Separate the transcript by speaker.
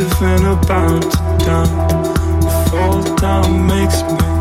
Speaker 1: captive and I'm bound to down. Fall down makes me